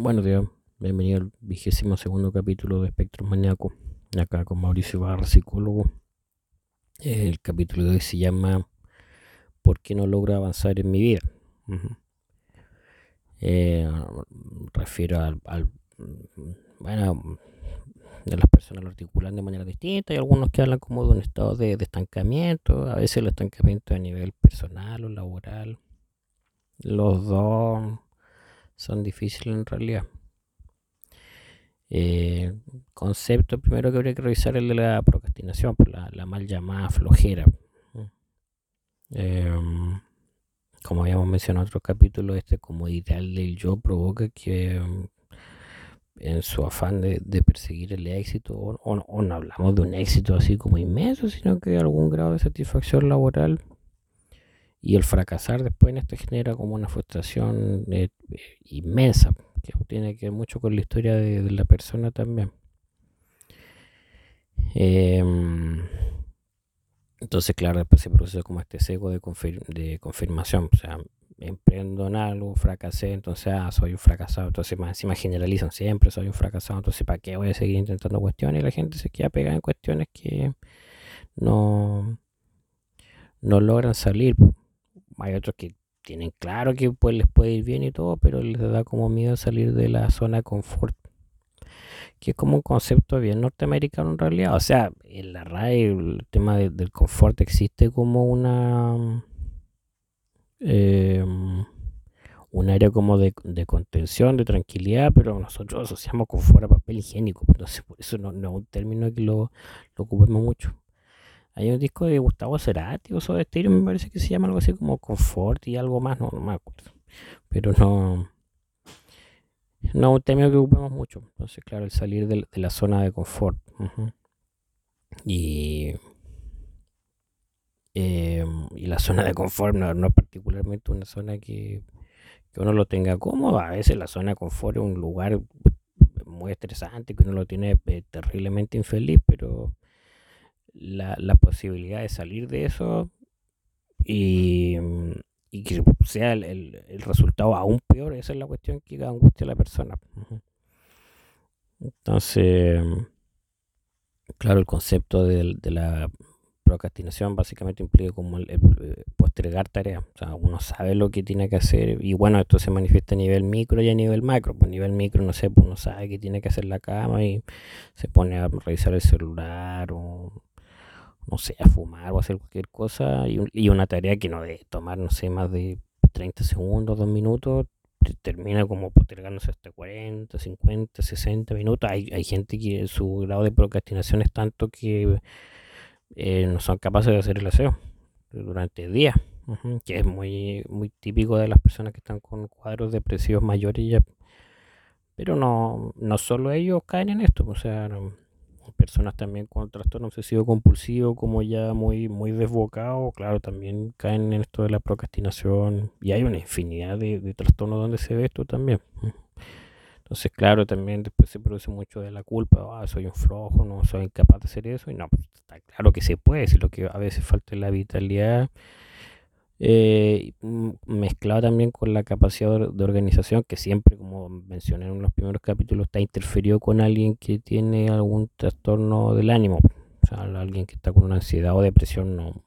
Bueno, tío, bienvenido al vigésimo segundo capítulo de Espectro Maníaco, acá con Mauricio Barra, psicólogo. El capítulo de hoy se llama ¿Por qué no logro avanzar en mi vida? Eh, refiero al, bueno, de las personas lo articulan de manera distinta. Hay algunos que hablan como de un estado de estancamiento, a veces el estancamiento a nivel personal o laboral. Los dos son difíciles en realidad. Eh, concepto primero que habría que revisar el de la procrastinación, pues, la, mal llamada flojera. Em, como habíamos mencionado en otro capítulo, este como ideal del yo provoca que em, en su afán de, perseguir el éxito, o, no hablamos de un éxito así como inmenso, sino que algún grado de satisfacción laboral y el fracasar después en esto genera como una frustración eh, inmensa, que tiene que ver mucho con la historia de, la persona también. Em, entonces, claro, después se produce como este seco de, de confirmación. O sea, emprendo en algo, fracasé, entonces, ah, soy un fracasado. Entonces, más encima generalizan siempre, soy un fracasado. Entonces, ¿para qué voy a seguir intentando cuestiones? Y la gente se queda pegada en cuestiones que no, no logran salir. Hay otros que tienen claro que pues les puede ir bien y todo, pero les da como miedo salir de la zona de confort. Que es como un concepto bien norteamericano en realidad. O sea, en la RAE el tema del confort existe como una... Em, un área como de, contención, de tranquilidad, pero nosotros asociamos confort a papel higiénico. Entonces, por eso no, es un término que lo, lo ocupemos mucho. Hay un disco de Gustavo Cerati o de Stereo, me parece que se llama algo así como Confort y algo más, no, no me acuerdo. Pero no. No es un término que ocupamos mucho. Entonces, claro, el salir de, la zona de confort. Y. Em, y la zona de confort no, es particularmente una zona que, que uno lo tenga cómodo. A veces la zona de confort es un lugar muy estresante, que uno lo tiene eh, terriblemente infeliz, pero la, la posibilidad de salir de eso y, y que sea el, el, resultado aún peor, esa es la cuestión que angustia a la persona. Entonces, claro, el concepto de, de la procrastinación básicamente implica como el, postergar tareas. O sea, uno sabe lo que tiene que hacer y bueno, esto se manifiesta a nivel micro y a nivel macro. Pues a nivel micro, no sé, pues uno sabe que tiene que hacer la cama y se pone a revisar el celular o no sé, a fumar o hacer cualquier cosa y, una tarea que no debe tomar, no sé, más de 30 segundos, 2 minutos, termina como postergándose hasta 40, 50, 60 minutos. Hay, hay gente que su grado de procrastinación es tanto que eh, no son capaces de hacer el aseo durante el día, que es muy, muy típico de las personas que están con cuadros depresivos mayores. Pero no, no solo ellos caen en esto, o sea, personas también con trastorno obsesivo compulsivo como ya muy muy desbocado claro también caen en esto de la procrastinación y hay una infinidad de, trastornos donde se ve esto también. Entonces claro también después se produce mucho de la culpa ah, soy un flojo no soy incapaz de hacer eso y no pues, está claro que se puede si lo que a veces falta es la vitalidad eh, mezclado también con la capacidad de organización que siempre, como mencioné en los primeros capítulos, está interferido con alguien que tiene algún trastorno del ánimo, o sea, alguien que está con una ansiedad o depresión no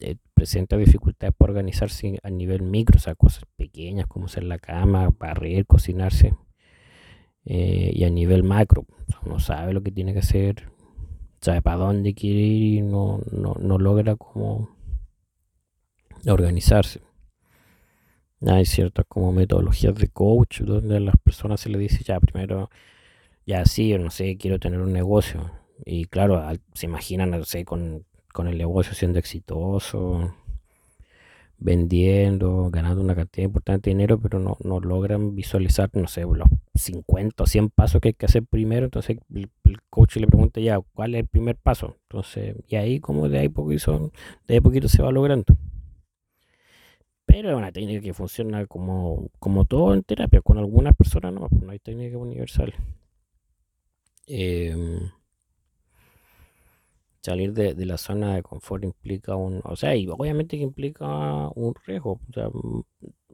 eh, presenta dificultades para organizarse a nivel micro, o sea, cosas pequeñas como hacer la cama, barrer, cocinarse, eh, y a nivel macro, uno sabe lo que tiene que hacer, sabe para dónde quiere ir y no, no, no logra como organizarse. Hay ciertas como metodologías de coach donde a las personas se les dice ya primero, ya sí, no sé, quiero tener un negocio. Y claro, se imaginan, no sé, con, con el negocio siendo exitoso, vendiendo, ganando una cantidad importante de dinero, pero no, no logran visualizar, no sé, los 50 o 100 pasos que hay que hacer primero. Entonces el, coach le pregunta ya, ¿cuál es el primer paso? Entonces, y ahí como de ahí poquito, de ahí poquito se va logrando. Pero es una técnica que funciona como, como todo en terapia, con algunas personas no, no hay técnica universal. Em, salir de, la zona de confort implica un, o sea, y obviamente que implica un riesgo, o sea, mm,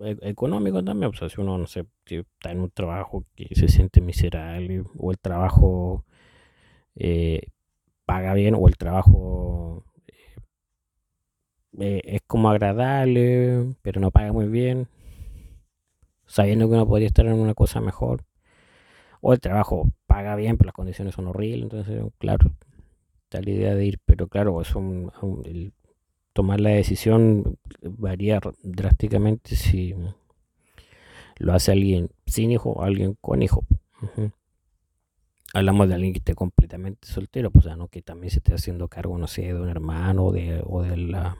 e, económico también, o sea, si uno, no sé, está en un trabajo que se siente miserable, o el trabajo eh, paga bien, o el trabajo eh, es como agradable, pero no paga muy bien, sabiendo que uno podría estar en una cosa mejor, o el trabajo paga bien, pero las condiciones son horribles, entonces, claro, está la idea de ir, pero claro, es el tomar la decisión varía drásticamente si lo hace alguien sin hijo o alguien con hijo. Hablamos de alguien que esté completamente soltero, pues, o sea, no que también se esté haciendo cargo, no sé, de un hermano de, o de la,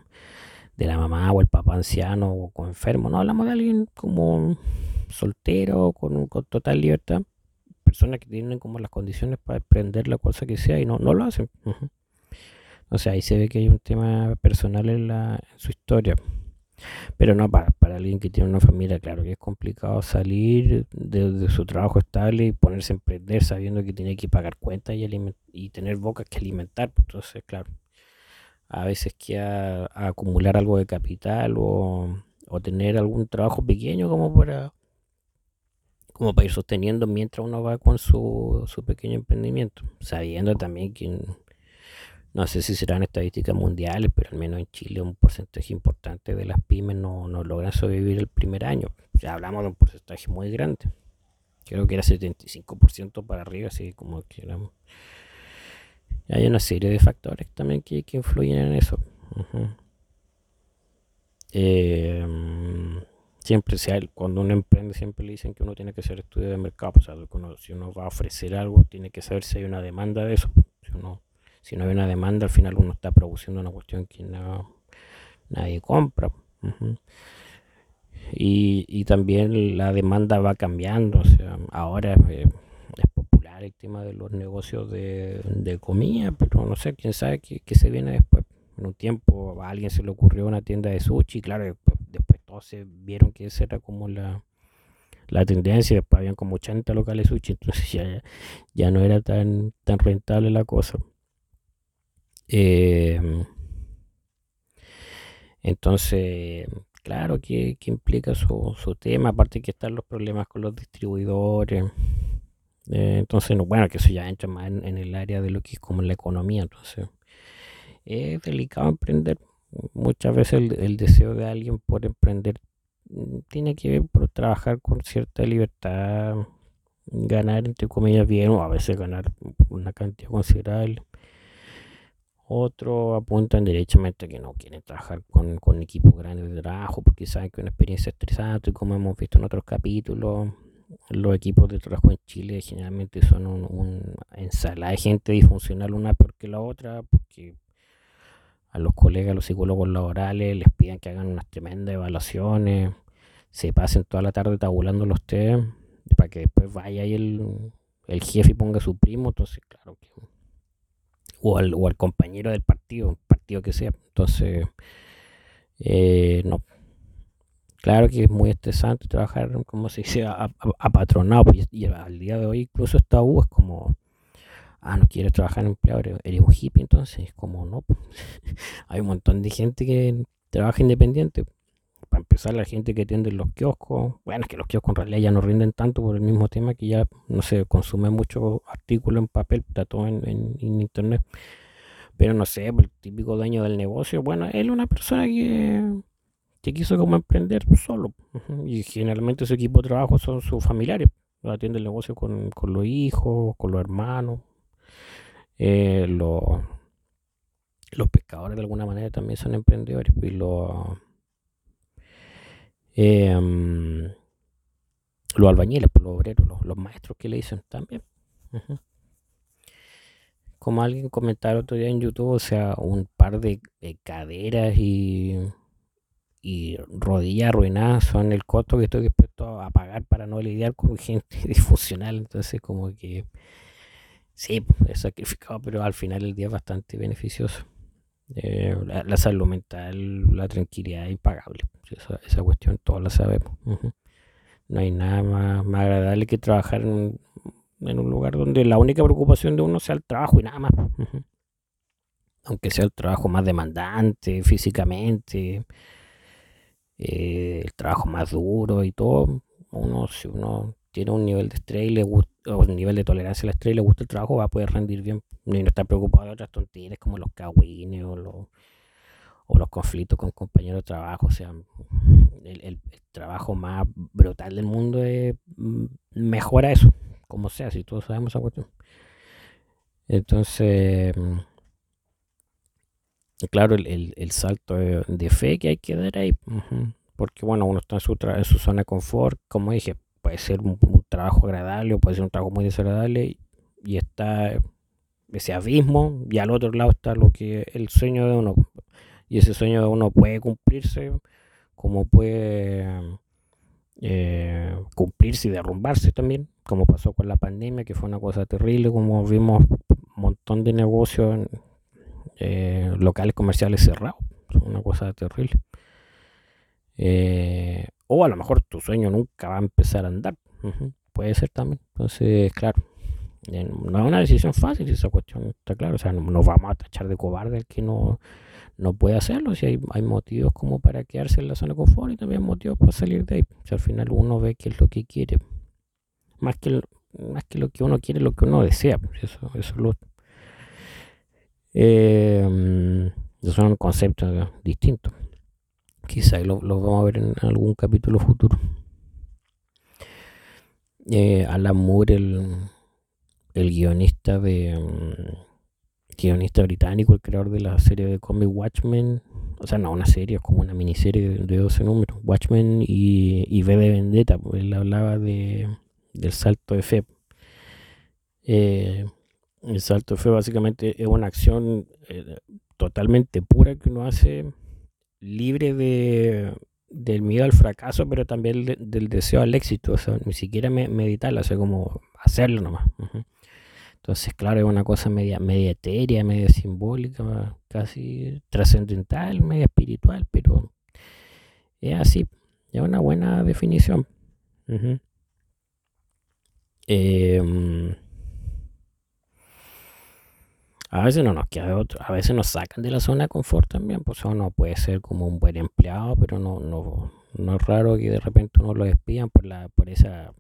de la mamá o el papá anciano o con enfermo, no, hablamos de alguien como soltero, con, con total libertad personas que tienen como las condiciones para emprender la cosa que sea y no, no lo hacen. O sea, ahí se ve que hay un tema personal en, la, su historia. Pero no, para, para alguien que tiene una familia, claro que es complicado salir de, su trabajo estable y ponerse a emprender sabiendo que tiene que pagar cuentas y, y tener bocas que alimentar. Pues, entonces, claro, a veces queda acumular algo de capital o, o tener algún trabajo pequeño como para como para ir sosteniendo mientras uno va con su, su pequeño emprendimiento, sabiendo también que no sé si serán estadísticas mundiales, pero al menos en Chile un porcentaje importante de las pymes no, no logran sobrevivir el primer año. Ya hablamos de un porcentaje muy grande. Creo que era 75% para arriba, así como que éramos. Hay una serie de factores también que, influyen en eso. eh, siempre sea cuando uno emprende siempre le dicen que uno tiene que hacer estudio de mercado o sea, si uno va a ofrecer algo tiene que saber si hay una demanda de eso si uno si no hay una demanda al final uno está produciendo una cuestión que no, nadie compra y, y, también la demanda va cambiando o sea ahora eh, es popular el tema de los negocios de, comida pero no sé quién sabe qué, qué se viene después en un tiempo a alguien se le ocurrió una tienda de sushi claro después se vieron que esa era como la, la tendencia, después habían como 80 locales sushi, entonces ya, ya no era tan, tan rentable la cosa. Em, entonces, claro que, implica su, su, tema, aparte que están los problemas con los distribuidores. Eh, entonces, bueno, que eso ya entra más en, en, el área de lo que es como la economía, entonces es delicado emprender muchas veces el, deseo de alguien por emprender mm, tiene que ver por trabajar con cierta libertad, ganar entre comillas bien o a veces ganar una cantidad considerable. Otros apuntan derechamente que no quieren trabajar con, con equipos grandes de trabajo porque saben que es una experiencia estresante y como hemos visto en otros capítulos, los equipos de trabajo en Chile generalmente son un, ensalada de gente disfuncional una peor que la otra porque a los colegas, a los psicólogos laborales, les piden que hagan unas tremendas evaluaciones, se pasen toda la tarde tabulando los test, para que después vaya ahí el, el jefe y ponga su primo, entonces claro que... O al, o al compañero del partido, partido que sea. Entonces, eh, no. Claro que es muy estresante trabajar, como se dice, apatronado. Pues, y al día de hoy incluso esta U es como ah, no quieres trabajar en empleado, eres un hippie, entonces, como no, hay un montón de gente que trabaja independiente. Para empezar, la gente que atiende los kioscos, bueno, es que los kioscos en realidad ya no rinden tanto por el mismo tema que ya no se consume mucho artículo en papel, está todo en, internet. Pero no sé, el típico dueño del negocio, bueno, él es una persona que, que quiso como emprender solo. Y generalmente su equipo de trabajo son sus familiares. Atiende el negocio con, con los hijos, con los hermanos, eh, los, los pescadores de alguna manera también son emprendedores y los, em, los albañiles, pues, los obreros, los, maestros que le dicen también. Como alguien comentaba otro día en YouTube, o sea, un par de, caderas y, y rodillas arruinadas son el costo que estoy dispuesto a pagar para no lidiar con gente disfuncional. Entonces, como que Sí, es sacrificado, pero al final el día es bastante beneficioso. Eh, la, salud mental, la tranquilidad es impagable. Esa, cuestión todos la sabemos. No hay nada más, agradable que trabajar en un, lugar donde la única preocupación de uno sea el trabajo y nada más. aunque sea el trabajo más demandante físicamente, eh, el trabajo más duro y todo, uno, si uno tiene un nivel de estrés y le gusta, o un nivel de tolerancia al estrés y le gusta el trabajo, va a poder rendir bien y no estar preocupado de otras tonterías como los cagüines o los, o los conflictos con compañeros de trabajo. O sea, el, trabajo más brutal del mundo es mm, mejora eso, como sea, si todos sabemos esa cuestión. Entonces, mm, claro, el, salto de, fe que hay que dar ahí, porque bueno, uno está en su, en su zona de confort, como dije, puede ser un, trabajo agradable o puede ser un trabajo muy desagradable y, está ese abismo y al otro lado está lo que el sueño de uno. Y ese sueño de uno puede cumplirse como puede eh, cumplirse y derrumbarse también como pasó con la pandemia que fue una cosa terrible como vimos un montón de negocios eh, locales comerciales cerrados. Una cosa terrible eh, o a lo mejor tu sueño nunca va a empezar a andar. Puede ser también. Entonces, claro, no es una decisión fácil esa cuestión, está claro. O sea, no nos vamos a tachar de cobarde el que no, no puede hacerlo. Si hay, hay motivos como para quedarse en la zona de confort y también motivos para salir de ahí. Si al final uno ve qué es lo que quiere. Más que, más que lo que uno quiere, lo que uno desea. Eso, eso es lo. Eh, son conceptos distintos. Quizá lo, vamos a ver en algún capítulo futuro. Eh, Alan Moore, el, el guionista de mm, guionista británico, el creador de la serie de cómic Watchmen, o sea, no una serie, es como una miniserie de, 12 números, Watchmen y, y V de Vendetta, pues él hablaba de, del salto de fe. Eh, el salto de fe básicamente es una acción eh, totalmente pura que uno hace libre de, del miedo al fracaso, pero también del deseo al éxito, o ni siquiera meditarlo, o sea, como hacerlo nomás. Entonces, claro, es una cosa media, media etérea, media simbólica, casi trascendental, media espiritual, pero es así, es una buena definición. A veces no nos queda otro, a veces nos sacan de la zona de confort también, pues uno puede ser como un buen empleado, pero no, no, no es raro que de repente uno lo despidan por la, por esa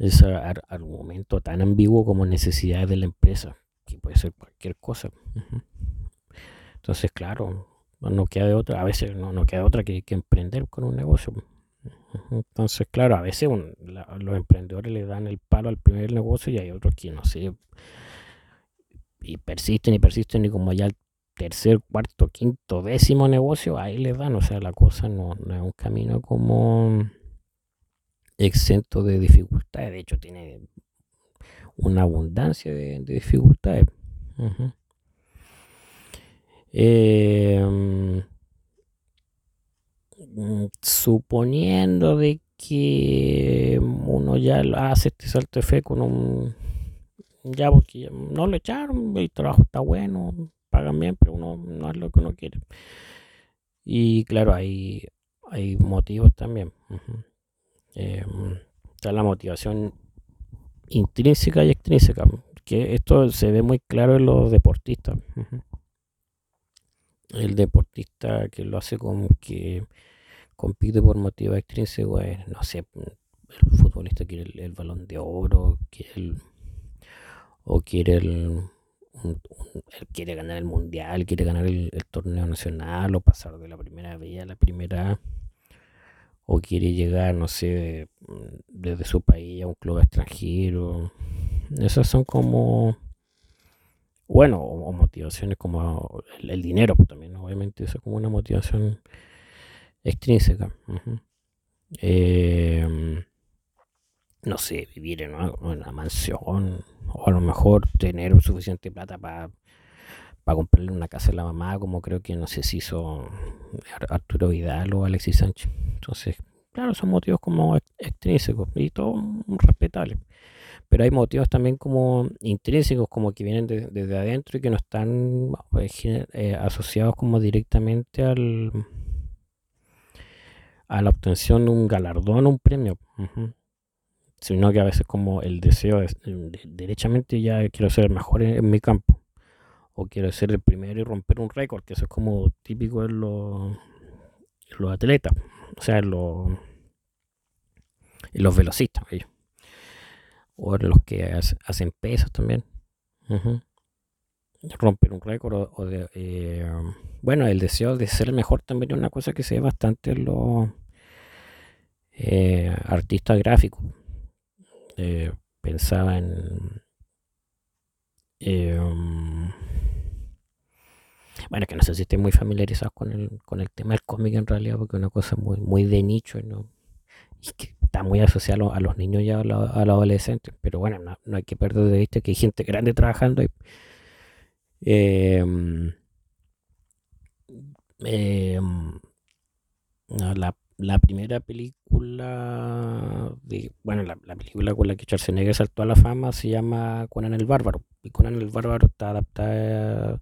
ese argumento tan ambiguo como necesidades de la empresa, que puede ser cualquier cosa. Entonces, claro, no queda de otra, a veces no, no queda otra que, emprender con un negocio. Entonces, claro, a veces los emprendedores le dan el palo al primer negocio y hay otros que, no sé, y persisten y persisten y como ya el tercer, cuarto, quinto, décimo negocio, ahí les dan, o sea, la cosa no, es un camino como exento de dificultades, de hecho tiene una abundancia de, dificultades. Em, suponiendo de que uno ya hace este salto de fe con un ya porque no lo echaron, el trabajo está bueno, pagan bien, pero uno no es lo que uno quiere. Y claro, hay, hay motivos también. Em, está la motivación intrínseca y extrínseca, que esto se ve muy claro en los deportistas. El deportista que lo hace como que compite por motivos extrínsecos, no sé, el futbolista quiere el, el balón de oro, quiere el o quiere el, quiere ganar el mundial, quiere ganar el, torneo nacional o pasar de la primera B a la primera o quiere llegar, no sé, desde su país a un club extranjero. Esas son como, bueno, o, motivaciones como el, dinero, pues también, obviamente, eso es como una motivación extrínseca no sé, vivir en una, mansión o a lo mejor tener suficiente plata para comprarle una casa a la mamá, como creo que no sé si hizo Arturo Vidal o Alexis Sánchez. Entonces, claro, son motivos como extrínsecos y todo respetable. Pero hay motivos también como intrínsecos, como que vienen desde adentro y que no están eh, eh, asociados como directamente al a la obtención de un galardón o un premio sino que a veces como el deseo de, derechamente ya quiero ser mejor en, mi campo o quiero ser el primero y romper un récord, que eso es como típico en los, los atletas, o sea, en los, los velocistas, o en los que hacen pesas también. Romper un récord o, de, eh, bueno, el deseo de ser el mejor también es una cosa que se ve bastante en los eh, artistas gráficos. Eh, pensaba en bueno, que no sé si estén muy familiarizados con el, con el tema del cómic en realidad, porque es una cosa muy, muy de nicho y, no, que está muy asociado a los niños y a, los adolescentes. Pero bueno, no, hay que perder de vista que hay gente grande trabajando. Y, em, em, la, la, primera película, de, bueno, la, la, película con la que Schwarzenegger saltó a la fama se llama Conan el Bárbaro. Y Conan el Bárbaro está adaptada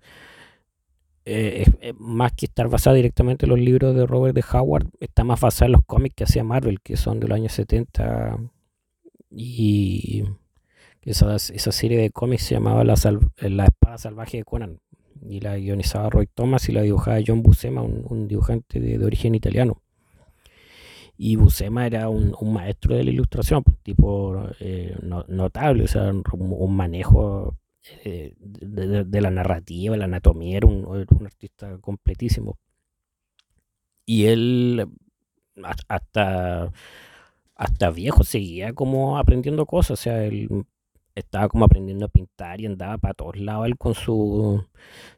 eh, más que estar basada directamente en los libros de Robert de Howard, está más basada en los cómics que hacía Marvel, que son de los años 70. Y esa, esa serie de cómics se llamaba La, la Espada Salvaje de Conan. Y la guionizaba Roy Thomas y la dibujaba John Buscema, un, dibujante de, origen italiano. Y Buscema era un, maestro de la ilustración, pues, tipo eh, notable, o sea, un manejo eh, de, la narrativa, la anatomía, era un, artista completísimo. Y él hasta, hasta viejo seguía como aprendiendo cosas, o sea, él estaba como aprendiendo a pintar y andaba para todos lados con su,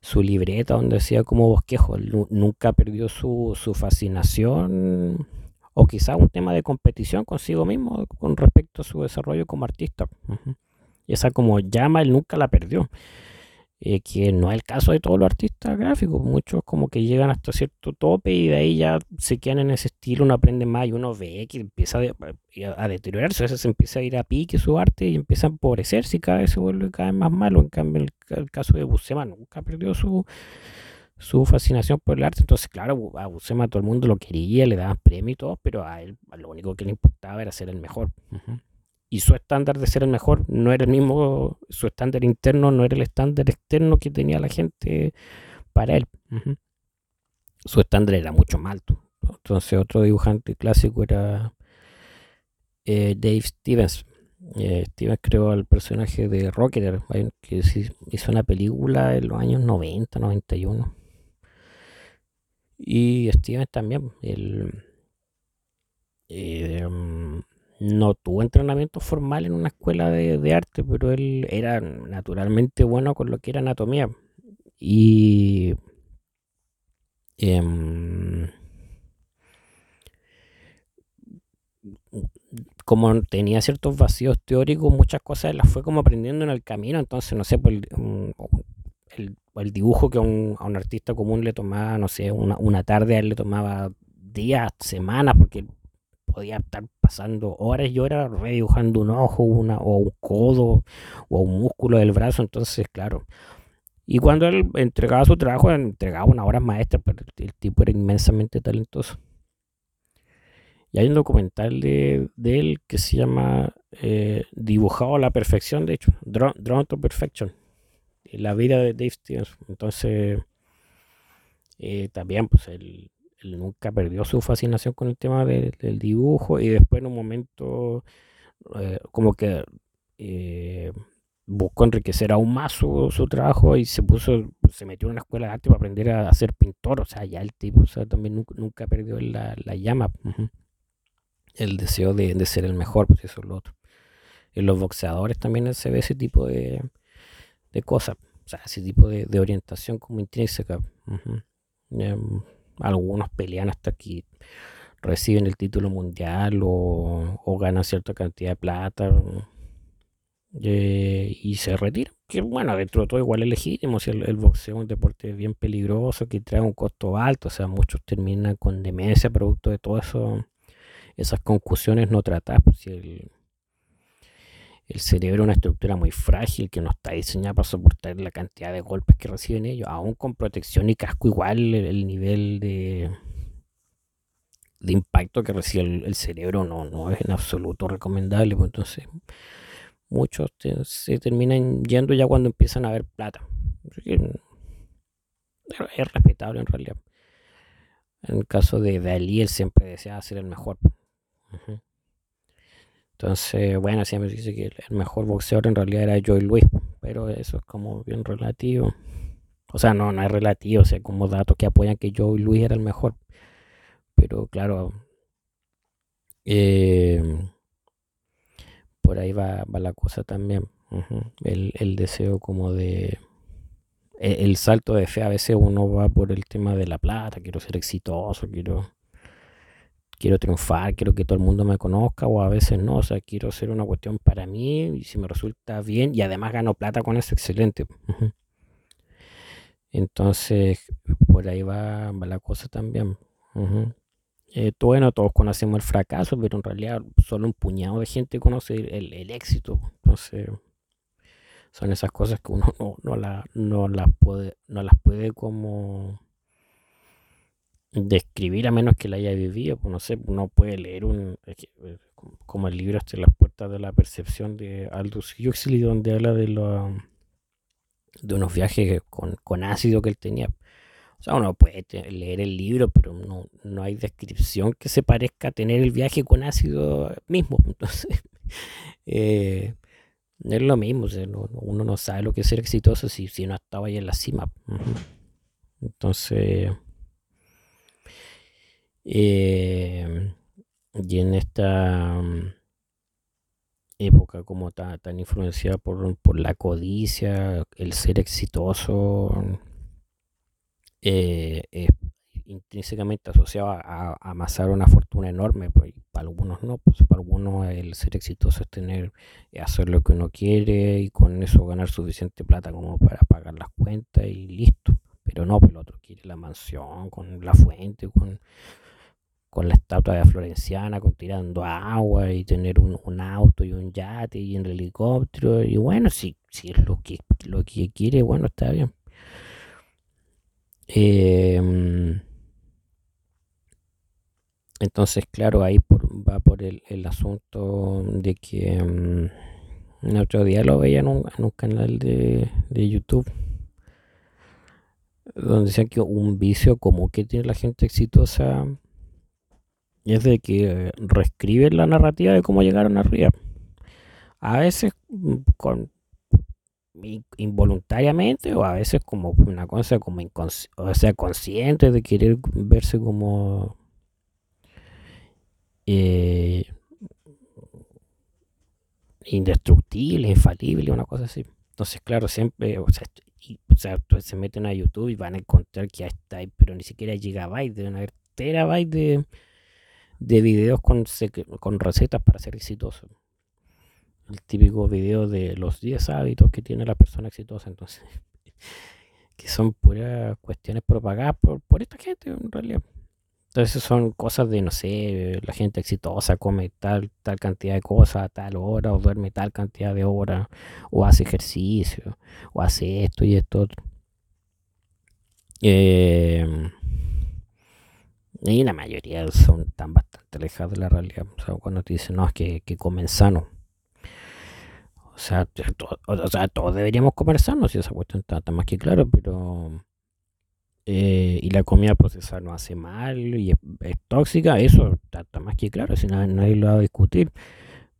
su libreta donde decía como bosquejo, nunca perdió su, su fascinación o quizá un tema de competición consigo mismo con respecto a su desarrollo como artista. Y esa como llama, él nunca la perdió. Eh, que no es el caso de todos los artistas gráficos. Muchos como que llegan hasta cierto tope y de ahí ya se quedan en ese estilo, uno aprende más y uno ve que empieza a, deteriorarse. A veces se empieza a ir a pique su arte y empieza a empobrecerse y cada vez se vuelve cada vez más malo. En cambio, el, caso de Buscema nunca perdió su, su fascinación por el arte. Entonces, claro, a Buscema todo el mundo lo quería, le daban premio y todo, pero a él lo único que le importaba era ser el mejor y su estándar de ser el mejor no era el mismo, su estándar interno no era el estándar externo que tenía la gente para él. Su estándar era mucho más alto. Entonces otro dibujante clásico era eh, Dave Stevens. Eh, Stevens creó al personaje de Rocketer, que hizo una película en los años 90, 91. Y Stevens también, el, eh, no tuvo entrenamiento formal en una escuela de, arte, pero él era naturalmente bueno con lo que era anatomía. Y em, como tenía ciertos vacíos teóricos, muchas cosas las fue como aprendiendo en el camino. Entonces, no sé, pues, el, dibujo que a un, a un, artista común le tomaba, no sé, una, una tarde a él le tomaba días, semanas, porque podía estar pasando horas y horas redibujando un ojo una, o un codo o un músculo del brazo. Entonces, claro. Y cuando él entregaba su trabajo, entregaba una hora maestra, pero el tipo era inmensamente talentoso. Y hay un documental de, él que se llama eh, Dibujado a la perfección, de hecho, Drawn, to Perfection. La vida de Dave Stevens. Entonces, eh, también, pues, él nunca perdió su fascinación con el tema del dibujo y después en un momento eh, como que eh, buscó enriquecer aún más su, trabajo y se puso, se metió en una escuela de arte para aprender a, ser pintor, o sea, ya el tipo también nunca, perdió la, llama, el deseo de, ser el mejor, pues eso es lo otro. En los boxeadores también se ve ese tipo de, cosas, o sea, ese tipo de, orientación como intrínseca. Algunos pelean hasta que reciben el título mundial o, ganan cierta cantidad de plata eh, y se retiran. Que bueno, dentro de todo igual es legítimo. Si el, boxeo es un deporte bien peligroso que trae un costo alto, o sea, muchos terminan con demencia producto de todo eso, esas conclusiones no tratadas. Pues, si el, el cerebro es una estructura muy frágil que no está diseñada para soportar la cantidad de golpes que reciben ellos. Aún con protección y casco igual el, nivel de, impacto que recibe el, cerebro no, no es en absoluto recomendable. Pues entonces muchos se terminan yendo ya cuando empiezan a ver plata. es respetable en realidad. En el caso de Dalí, él siempre deseaba ser el mejor. Entonces, bueno, siempre dice que el mejor boxeador en realidad era Joy Luis, pero eso es como bien relativo. O sea, no, no es relativo, o sea, como datos que apoyan que Joy Luis era el mejor. Pero claro, eh, por ahí va, la cosa también. el, deseo como de... E, el, salto de fe, a veces uno va por el tema de la plata, quiero ser exitoso, quiero quiero triunfar, quiero que todo el mundo me conozca o a veces no, o sea, quiero hacer una cuestión para mí y si me resulta bien y además gano plata con eso, excelente. Entonces, por ahí va, la cosa también. Eh, bueno, todos conocemos el fracaso, pero en realidad solo un puñado de gente conoce el, éxito. Entonces, son esas cosas que uno no, no, las puede, no las puede como describir a menos que la haya vivido. Pues no sé, uno puede leer un eh, como el libro este Las puertas de la percepción de Aldous Huxley, donde habla de lo, de unos viajes con, con ácido que él tenía. O sea, uno puede leer el libro, pero no, no hay descripción que se parezca a tener el viaje con ácido mismo. Entonces, eh, es lo mismo. uno no sabe lo que es ser exitoso si, si no estaba ahí en la cima. Entonces, eh, y en esta mm, época como tan, tan influenciada por, por, la codicia, el ser exitoso, eh, es intrínsecamente asociado a, amasar una fortuna enorme, pues, para algunos no, pues para algunos el ser exitoso es tener, hacer lo que uno quiere y con eso ganar suficiente plata como para pagar las cuentas y listo. Pero no, pues el otro quiere la mansión, con la fuente, con con la estatua de Florenciana, con tirando agua y tener un, auto y un yate y un helicóptero. Y bueno, si, si es lo que, lo que quiere, bueno, está bien. Em, entonces, claro, ahí va por el, asunto de que em, el otro día lo veía en un, canal de, de YouTube donde decían que un vicio como que tiene la gente exitosa es de que reescriben la narrativa de cómo llegaron arriba. A veces mm, con involuntariamente o a veces como una cosa como o sea consciente de querer verse como eh, indestructible, infalible, una cosa así. Entonces, claro, siempre, o sea, sea, se meten a YouTube y van a encontrar que está ahí, pero ni siquiera gigabytes, deben haber terabytes de, de videos con, con recetas para ser exitoso. El típico video de los 10 hábitos que tiene la persona exitosa, entonces, que son puras cuestiones propagadas por, por esta gente en realidad. Entonces son cosas de, no sé, la gente exitosa come tal, tal cantidad de cosas a tal hora, o duerme tal cantidad de horas, o hace ejercicio, o hace esto y esto. Eh, y la mayoría son tan bastante alejados de la realidad. Cuando te dicen, no, es que, que comen sano. O sea, o sea, todos deberíamos comer sano, si esa cuestión está, más que claro, pero... Eh, y la comida procesada no hace mal y es, tóxica, eso está, más que claro, si nadie, nadie lo va a discutir.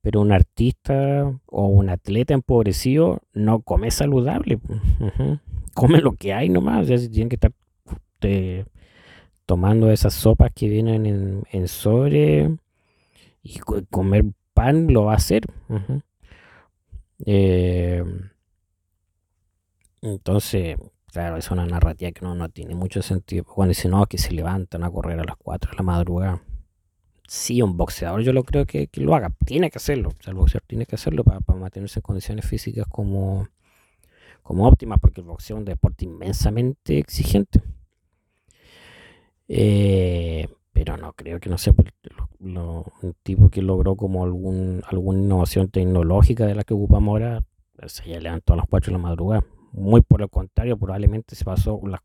Pero un artista o un atleta empobrecido no come saludable. Come lo que hay nomás. O sea, si tienen que estar tomando esas sopas que vienen en, sobre y comer pan lo va a hacer. Eh, entonces, claro, es una narrativa que no, no tiene mucho sentido. Cuando dicen, no, que se levantan a correr a las 4 de la madrugada. Sí, un boxeador yo lo creo que, lo haga. Tiene que hacerlo. el boxeador tiene que hacerlo para, mantenerse en condiciones físicas como, como óptimas, porque el boxeo es un deporte inmensamente exigente. Eh, pero no creo que no sea un tipo que logró como algún, alguna innovación tecnológica de la que ocupamos ahora, se ya levantó a las 4 de la madrugada. Muy por el contrario, probablemente se pasó las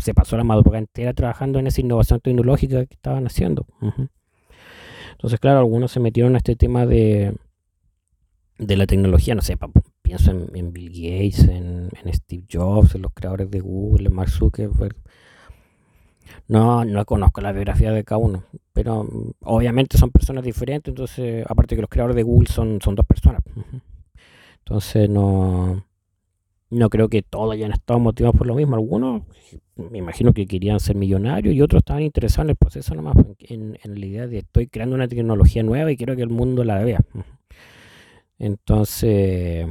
se pasó la madrugada entera trabajando en esa innovación tecnológica que estaban haciendo. Entonces, claro, algunos se metieron a este tema de, de la tecnología, no sé, pienso en, Bill Gates, en, Steve Jobs, en los creadores de Google, en Mark Zuckerberg. No, no conozco la biografía de cada uno, pero mm, obviamente son personas diferentes, entonces, aparte que los creadores de Google son, son dos personas. Entonces no, no creo que todos hayan estado motivados por lo mismo. Algunos me imagino que querían ser millonarios y otros estaban interesados en el proceso nomás, en, en la idea de estoy creando una tecnología nueva y quiero que el mundo la vea. Entonces,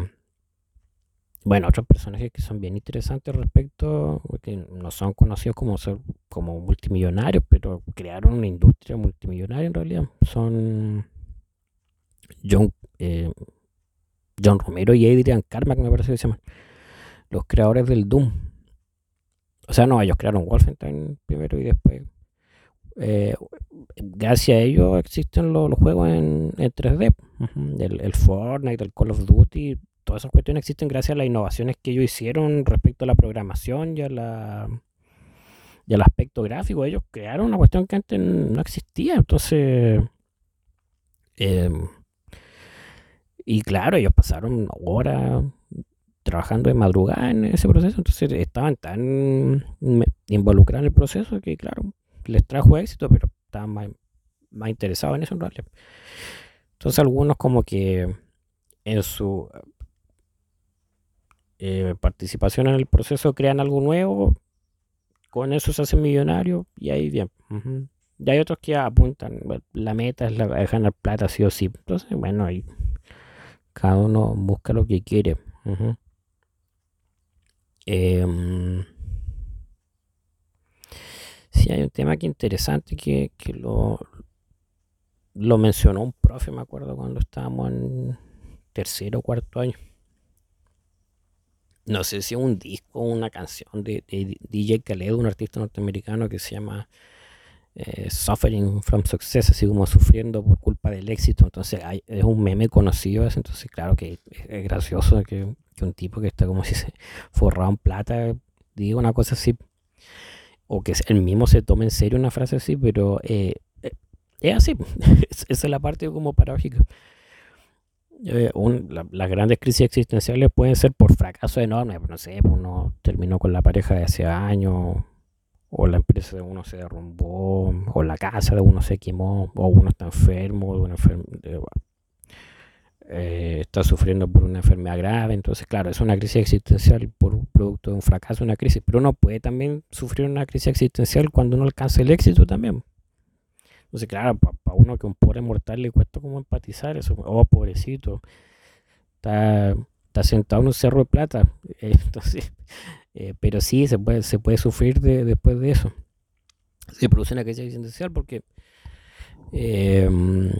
bueno, otros personajes que son bien interesantes respecto, que no son conocidos como ser como multimillonarios, pero crearon una industria multimillonaria en realidad. Son John, eh, John Romero y Adrian Carmack, me parece que se llaman, los creadores del Doom. O sea, no, ellos crearon Wolfenstein primero y después. Eh, gracias a ellos existen los, juegos en, 3D. el, el, Fortnite, el Call of Duty, todas esas cuestiones existen gracias a las innovaciones que ellos hicieron respecto a la programación y, la, y al aspecto gráfico. Ellos crearon una cuestión que antes no existía. Entonces, em, y claro, ellos pasaron horas trabajando de madrugada en ese proceso. Entonces, estaban tan involucrados en el proceso que, claro, les trajo éxito, pero estaban más, más interesados en eso en realidad. Entonces, algunos como que en su eh, participación en el proceso crean algo nuevo, con eso se hacen millonarios y ahí bien. Y hay otros que apuntan, la meta es la, ganar plata sí o sí. Entonces, bueno, ahí cada uno busca lo que quiere. Sí, hay un tema que interesante que, que lo, lo mencionó un profe, me acuerdo, cuando estábamos en tercero o cuarto año no sé si es un disco una canción de, DJ Khaled, un artista norteamericano que se llama eh, Suffering from Success, así como sufriendo por culpa del éxito. Entonces es un meme conocido, entonces claro que es, gracioso que, un tipo que está como si se forrado en plata diga una cosa así, o que él mismo se tome en serio una frase así, pero eh, eh, es así, esa es la parte como paradójica. Eh, las grandes crisis existenciales pueden ser por fracaso enorme, no sé, pues, uno terminó con la pareja de hace años, o la empresa de uno se derrumbó, o la casa de uno se quemó, o uno está enfermo, eh, está sufriendo por una enfermedad grave, entonces claro, es una crisis existencial por producto de un fracaso, una crisis, pero uno puede también sufrir una crisis existencial cuando uno alcanza el éxito también. Entonces, claro, para uno que un pobre mortal le cuesta como empatizar eso. Oh, pobrecito. Está, está sentado en un cerro de plata. entonces, eh, pero sí, se puede, se puede sufrir después de eso. Se produce una crisis existencial porque em,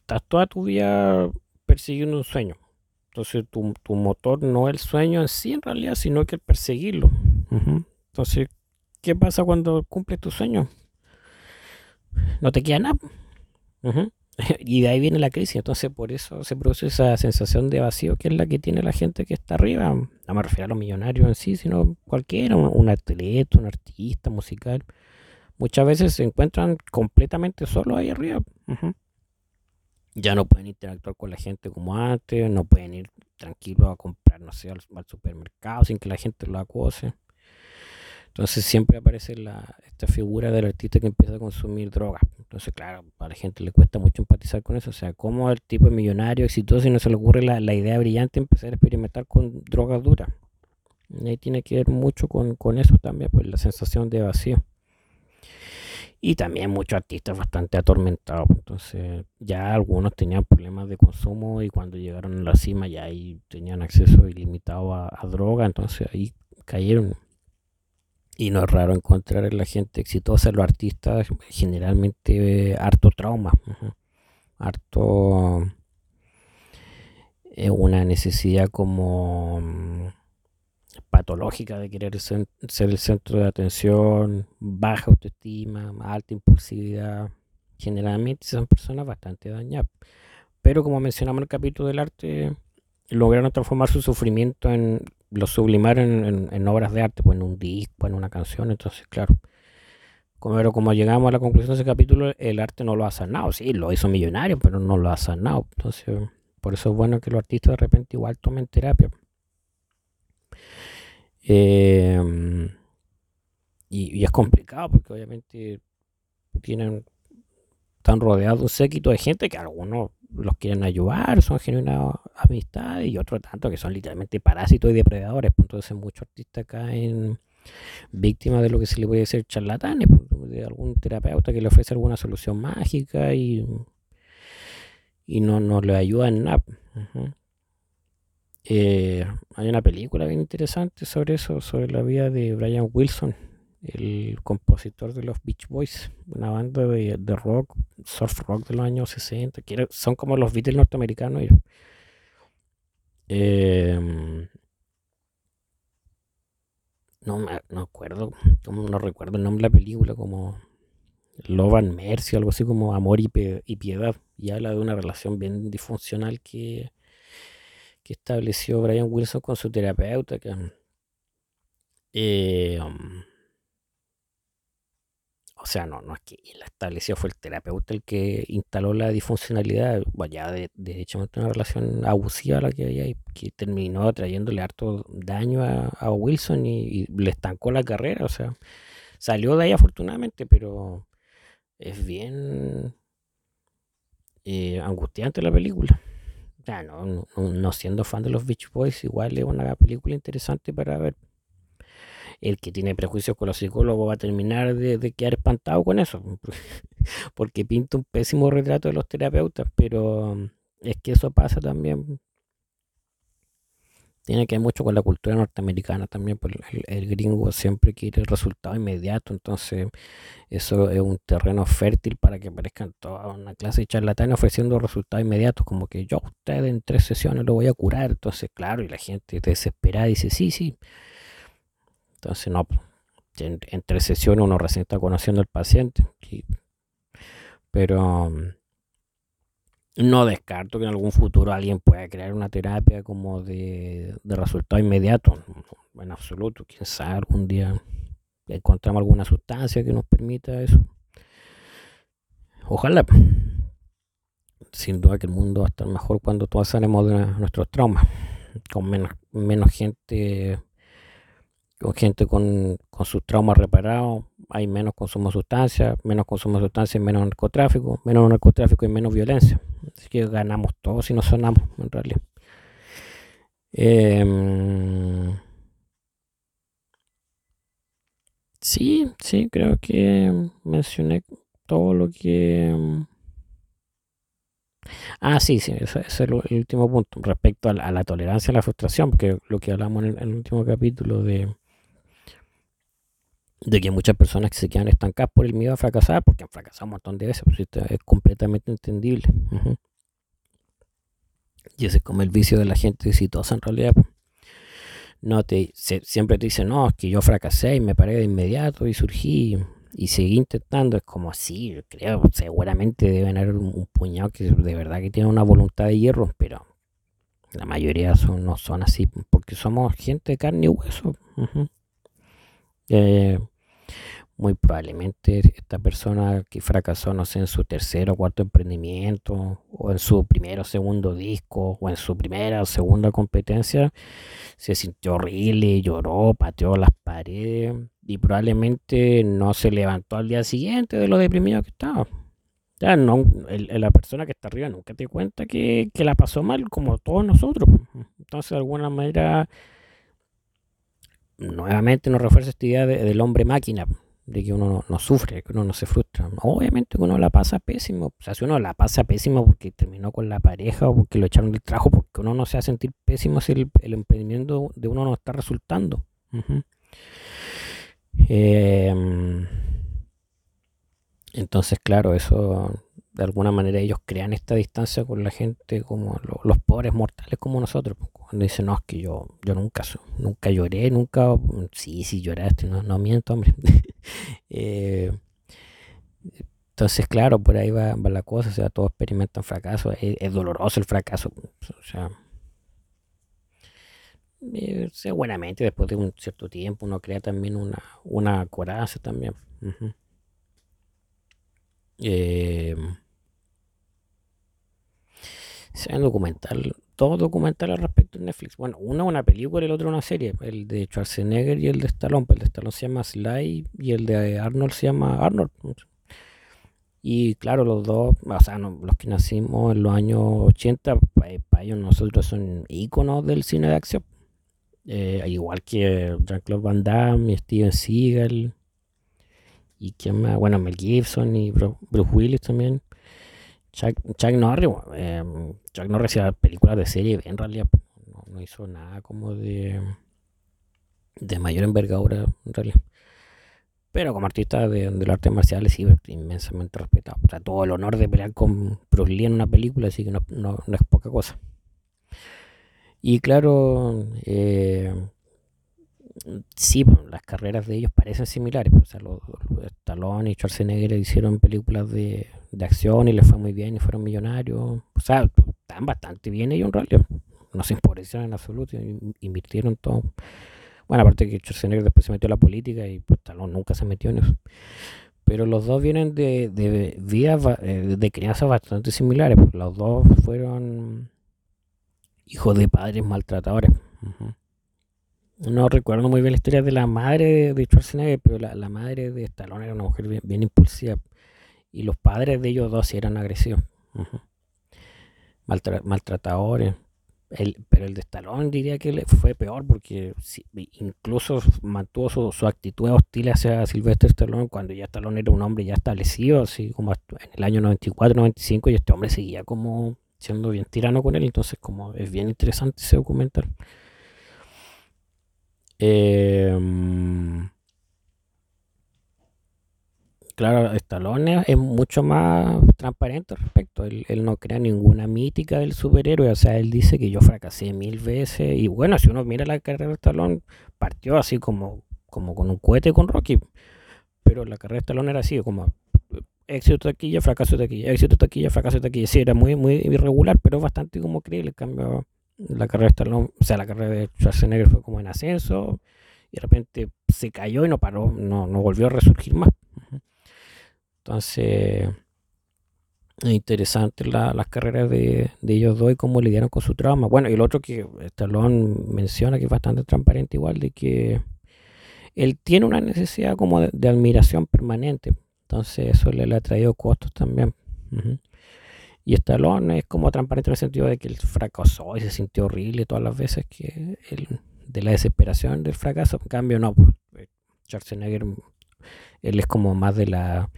estás toda tu vida persiguiendo un sueño. Entonces tu, tu, motor no es el sueño en sí en realidad, sino que el perseguirlo. Entonces, ¿qué pasa cuando cumples tu sueño? No te queda nada. Y de ahí viene la crisis, entonces por eso se produce esa sensación de vacío que es la que tiene la gente que está arriba. No me refiero a los millonarios en sí, sino cualquiera, un, atleta, un artista musical. Muchas veces se encuentran completamente solos ahí arriba. Ya no pueden interactuar con la gente como antes, no pueden ir tranquilos a comprar, no sé, al, al supermercado sin que la gente lo acose. Entonces siempre aparece la, esta figura del artista que empieza a consumir drogas. Entonces, claro, a la gente le cuesta mucho empatizar con eso. O sea, cómo el tipo es millonario, exitoso y no se le ocurre la, idea brillante de empezar a experimentar con drogas duras. Ahí tiene que ver mucho con, eso también, pues la sensación de vacío. Y también muchos artistas bastante atormentados. Entonces, ya algunos tenían problemas de consumo y cuando llegaron a la cima ya ahí tenían acceso ilimitado a, a droga. Entonces ahí cayeron y no es raro encontrar en la gente exitosa, los artistas, generalmente harto trauma, harto eh, una necesidad como mm, patológica de querer ser, el centro de atención, baja autoestima, alta impulsividad. Generalmente son personas bastante dañadas. Pero como mencionamos en el capítulo del arte, lograron transformar su sufrimiento en lo sublimaron en, obras de arte, pues en un disco, en una canción, entonces claro, Pero como llegamos a la conclusión de ese capítulo, el arte no lo ha sanado. Sí, lo hizo millonario, pero no lo ha sanado. Entonces, por eso es bueno que los artistas de repente igual tomen terapia. Em, y, es complicado porque obviamente tienen están rodeados de un séquito de gente que algunos los quieren ayudar, son genuinas amistades y otros tanto que son literalmente parásitos y depredadores. Pues entonces muchos artistas caen víctimas de lo que se le puede decir charlatanes, pues, de algún terapeuta que le ofrece alguna solución mágica y, y no, no le ayuda en nada. Eh, hay una película bien interesante sobre eso, sobre la vida de Brian Wilson, el compositor de los Beach Boys, una banda de, rock, surf rock de los años 60, que son como los Beatles norteamericanos. Em, no me no acuerdo, no recuerdo el nombre de la película, como Love and Mercy, algo así como Amor y, Piedad, y habla de una relación bien disfuncional que, que estableció Brian Wilson con su terapeuta, que um, o sea, no, no es que la estableció, fue el terapeuta el que instaló la disfuncionalidad, vaya, de, de hecho, una relación abusiva la que había y que terminó trayéndole harto daño a, Wilson y, le estancó la carrera, o sea, salió de ahí afortunadamente, pero es bien eh, angustiante la película. Ya, no, no siendo fan de los Beach Boys, igual es una película interesante para ver el que tiene prejuicios con los psicólogos va a terminar de, quedar espantado con eso, porque pinta un pésimo retrato de los terapeutas, pero mm, es que eso pasa también. Tiene que ver mucho con la cultura norteamericana también, porque el, gringo siempre quiere el resultado inmediato, entonces eso es un terreno fértil para que aparezcan toda una clase de charlatanes ofreciendo resultados inmediatos, como que yo a usted en tres sesiones lo voy a curar, entonces claro, y la gente desesperada dice, sí, sí, entonces, no, en, tres sesiones uno recién está conociendo al paciente. pero mm, no descarto que en algún futuro alguien pueda crear una terapia como de, resultado inmediato. En absoluto, quién sabe, algún día encontramos alguna sustancia que nos permita eso. Ojalá. Sin duda que el mundo va a estar mejor cuando todos sanemos de nuestros traumas. Con menos, menos gente con gente con, sus traumas reparados, hay menos consumo de sustancias, menos consumo de sustancias, menos narcotráfico, menos narcotráfico y menos violencia. Así que ganamos todos si nos sonamos, en realidad. Em, sí, sí, creo que mencioné todo lo que... Ah, sí, sí, ese, es el, último punto. Respecto a la, tolerancia a la frustración, porque lo que hablamos en el último capítulo de de que muchas personas que se quedan estancadas por el miedo a fracasar, porque han fracasado un montón de veces, pues, es completamente entendible. Y ese es como el vicio de la gente exitosa en realidad. Pues. No te, siempre te dicen, no, es que yo fracasé y me paré de inmediato y surgí y seguí intentando. Es como así, creo, seguramente deben haber un, puñado que de verdad que tiene una voluntad de hierro, pero la mayoría son, no son así, porque somos gente de carne y hueso. Eh, muy probablemente esta persona que fracasó, no sé, en su tercer o cuarto emprendimiento, o en su primero o segundo disco, o en su primera o segunda competencia, se sintió horrible, lloró, pateó las paredes y probablemente no se levantó al día siguiente de lo deprimido que estaba. Ya no, la persona que está arriba nunca te cuenta que, que la pasó mal como todos nosotros. Entonces, de alguna manera nuevamente nos refuerza esta idea del hombre máquina, de que uno no, sufre, que uno no se frustra. Obviamente que uno la pasa pésimo. O sea, si uno la pasa pésimo porque terminó con la pareja o porque lo echaron del trabajo, porque uno no se va a sentir pésimo si el, emprendimiento de uno no está resultando. Em, entonces, claro, eso de alguna manera ellos crean esta distancia con la gente como los pobres mortales como nosotros. Cuando dicen, no, es que yo, yo nunca, nunca lloré, nunca, sí, sí lloraste, no, miento, hombre. Eh, entonces, claro, por ahí va, la cosa, o sea, todos experimentan fracaso, es, doloroso el fracaso, o sea, eh, seguramente después de un cierto tiempo uno crea también una, una coraza también. Se documental, todo documental al respecto en Netflix. Bueno, uno una película y el otro una serie. El de Schwarzenegger y el de Stallone. Pues el de Stallone se llama Sly y el de Arnold se llama Arnold. Y claro, los dos, o sea, los que nacimos en los años 80, para ellos nosotros son íconos del cine de acción. Eh, igual que Jean-Claude Van Damme Steven Seagal. Y quién más, bueno, Mel Gibson y Bruce Willis también. Chuck, Norris, eh, Chuck Norris hacía películas de serie en realidad no, hizo nada como de, de mayor envergadura en realidad. Pero como artista de, de los artes marciales, sí, inmensamente respetado. O sea, todo el honor de pelear con Bruce Lee en una película, así que no, no, no es poca cosa. Y claro, eh, sí, las carreras de ellos parecen similares. Pues, o sea, los, Stallone y Schwarzenegger hicieron películas de, de, acción y les fue muy bien y fueron millonarios. O sea, están bastante bien ellos en realidad. No se empobrecieron en absoluto, invirtieron todo. Bueno, aparte que Schwarzenegger después se metió a la política y pues Stallone nunca se metió en eso. Pero los dos vienen de, de vidas eh, de crianza bastante similares. Pues los dos fueron hijos de padres maltratadores. No recuerdo muy bien la historia de la madre de Schwarzenegger, pero la, madre de Stallone era una mujer bien, impulsiva. Y los padres de ellos dos eran agresivos. maltratadores pero el de Stallone diría que fue peor porque incluso mantuvo su, actitud hostil hacia Sylvester Stallone cuando ya Stallone era un hombre ya establecido, así como en el año 94, 95, y este hombre seguía como siendo bien tirano con él, entonces como es bien interesante ese documental. Eh, claro, Stallone es mucho más transparente al respecto. Él, no crea ninguna mítica del superhéroe. O sea, él dice que yo fracasé mil veces. Y bueno, si uno mira la carrera de Stallone, partió así como, como con un cohete con Rocky. Pero la carrera de Stallone era así, como éxito taquilla, fracaso de taquilla, éxito de taquilla, fracaso de taquilla. Sí, era muy, muy irregular, pero bastante como creíble. cambio, la carrera de Stallone, o sea, la carrera de Schwarzenegger fue como en ascenso. Y de repente se cayó y no paró, no, no volvió a resurgir más. Entonces, es interesante las carreras de, ellos dos y cómo lidiaron con su trauma. Bueno, y el otro que Stallone menciona que es bastante transparente igual, de que él tiene una necesidad como de, admiración permanente. Entonces eso le, ha traído costos también. Y Stallone es como transparente en el sentido de que él fracasó y se sintió horrible todas las veces que él, de la desesperación del fracaso. En cambio, no, pues, Schwarzenegger, él es como más de la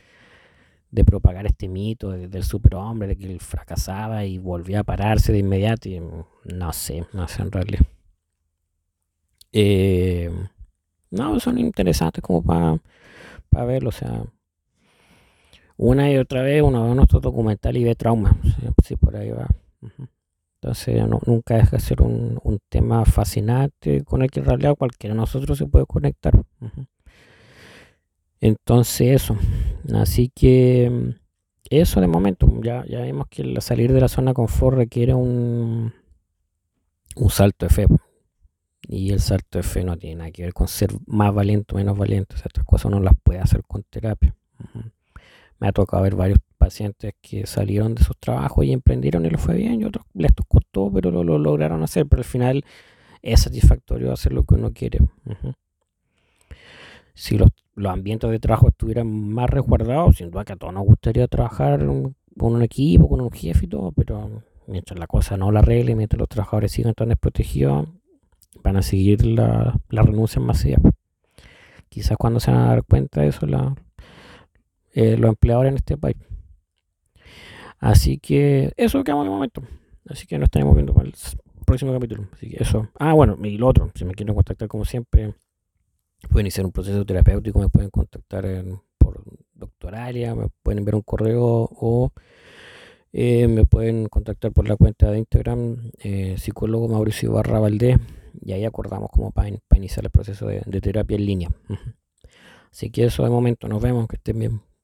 de propagar este mito del superhombre, de que él fracasaba y volvía a pararse de inmediato. Y no sé, no sé en realidad. Eh, no, son interesantes como para verlo. O sea, una y otra vez uno ve nuestro documental y ve trauma. Si por ahí va. Entonces nunca deja de ser un, tema fascinante con el que en realidad cualquiera de nosotros se puede conectar. Entonces eso. Así que eso de momento. Ya, ya vimos que salir de la zona de confort requiere un, un salto de fe. Y el salto de fe no tiene nada que ver con ser más valiente o menos valiente. estas cosas uno las puede hacer con terapia. Me ha tocado ver varios pacientes que salieron de sus trabajos y emprendieron y les fue bien. Y otros les costó, pero lo, lograron hacer. Pero al final es satisfactorio hacer lo que uno quiere. Si los los ambientes de trabajo estuvieran más resguardados, sin duda que a todos nos gustaría trabajar con un equipo, con un jefe y todo, pero mientras la cosa no la arregle, mientras los trabajadores sigan tan desprotegidos, van a seguir la, la renuncia masiva. Quizás cuando se van a dar cuenta de eso la, eh, los empleadores en este país. Así que eso quedamos de momento. Así que nos estaremos viendo para el próximo capítulo. Así que eso. Ah, bueno, y lo otro, si me quieren contactar como siempre pueden iniciar un proceso terapéutico, me pueden contactar por doctoralia, me pueden enviar un correo o eh, me pueden contactar por la cuenta de Instagram, eh, psicólogo Mauricio Barra Valdés, y ahí acordamos como para, iniciar el proceso de, de terapia en línea. Así que eso de momento, nos vemos, que estén bien.